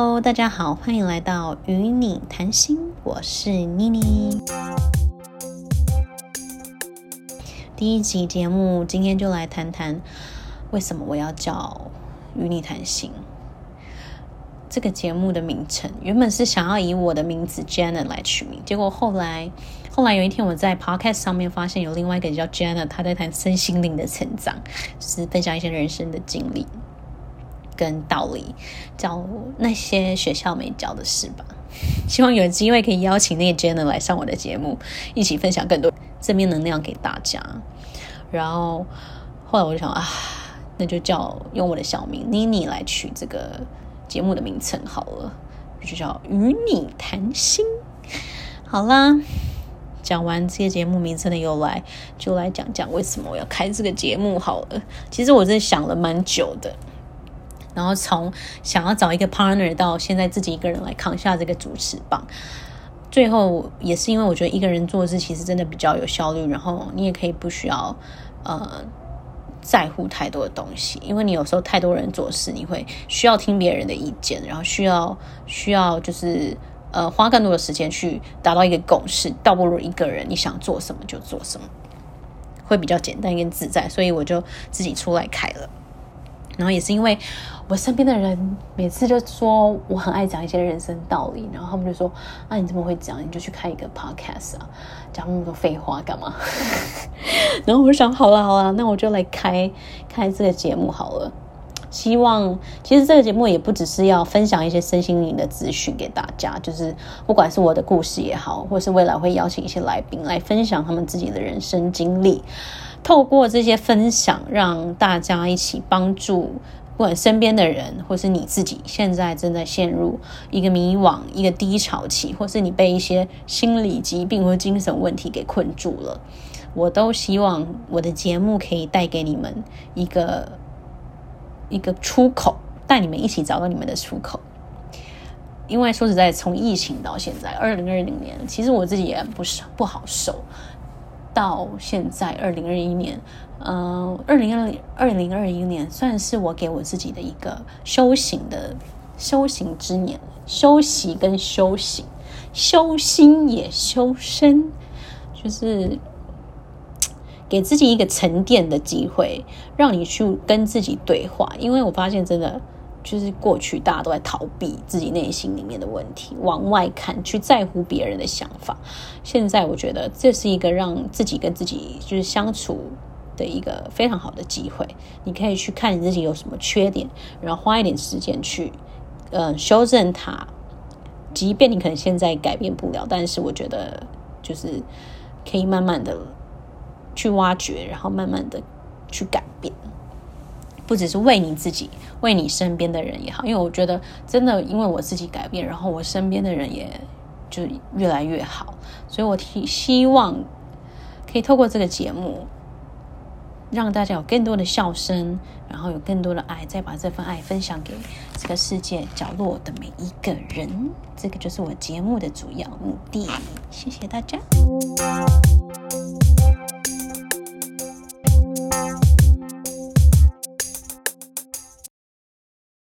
Hello，大家好，欢迎来到与你谈心，我是妮妮。第一集节目，今天就来谈谈为什么我要叫与你谈心。这个节目的名称原本是想要以我的名字 Jenna 来取名，结果后来，后来有一天我在 Podcast 上面发现有另外一个叫 Jenna，他在谈身心灵的成长，就是分享一些人生的经历跟道理，教那些学校没教的事吧。希望有机会可以邀请那个 Jenna 来上我的节目，一起分享更多正面能量给大家。然后后来我就想啊，那就叫用我的小名 Nini 来取这个。节目的名称好了，就叫与你谈心。好啦，讲完这些节目名称的由来，就来讲讲为什么我要开这个节目好了。其实我真的想了蛮久的，然后从想要找一个 partner 到现在自己一个人来扛下这个主持棒，最后也是因为我觉得一个人做事其实真的比较有效率，然后你也可以不需要呃。在乎太多的东西，因为你有时候太多人做事，你会需要听别人的意见，然后需要需要就是呃花更多的时间去达到一个共识，倒不如一个人你想做什么就做什么，会比较简单跟自在，所以我就自己出来开了。然后也是因为我身边的人每次就说我很爱讲一些人生道理，然后他们就说啊你这么会讲，你就去开一个 podcast 啊，讲那么多废话干嘛？然后我想好了好了，那我就来开开这个节目好了。希望其实这个节目也不只是要分享一些身心灵的资讯给大家，就是不管是我的故事也好，或是未来会邀请一些来宾来分享他们自己的人生经历。透过这些分享，让大家一起帮助，不管身边的人，或是你自己，现在正在陷入一个迷惘、一个低潮期，或是你被一些心理疾病或精神问题给困住了，我都希望我的节目可以带给你们一个一个出口，带你们一起找到你们的出口。因为说实在，从疫情到现在，二零二零年，其实我自己也不是不好受。到现在二零二一年，嗯，二零二零二零二一年算是我给我自己的一个修行的修行之年，修习跟修行，修心也修身，就是给自己一个沉淀的机会，让你去跟自己对话。因为我发现真的。就是过去大家都在逃避自己内心里面的问题，往外看，去在乎别人的想法。现在我觉得这是一个让自己跟自己就是相处的一个非常好的机会。你可以去看你自己有什么缺点，然后花一点时间去嗯修正它。即便你可能现在改变不了，但是我觉得就是可以慢慢的去挖掘，然后慢慢的去改变。不只是为你自己，为你身边的人也好，因为我觉得真的，因为我自己改变，然后我身边的人也就越来越好，所以我希希望可以透过这个节目，让大家有更多的笑声，然后有更多的爱，再把这份爱分享给这个世界角落的每一个人。这个就是我节目的主要目的。谢谢大家。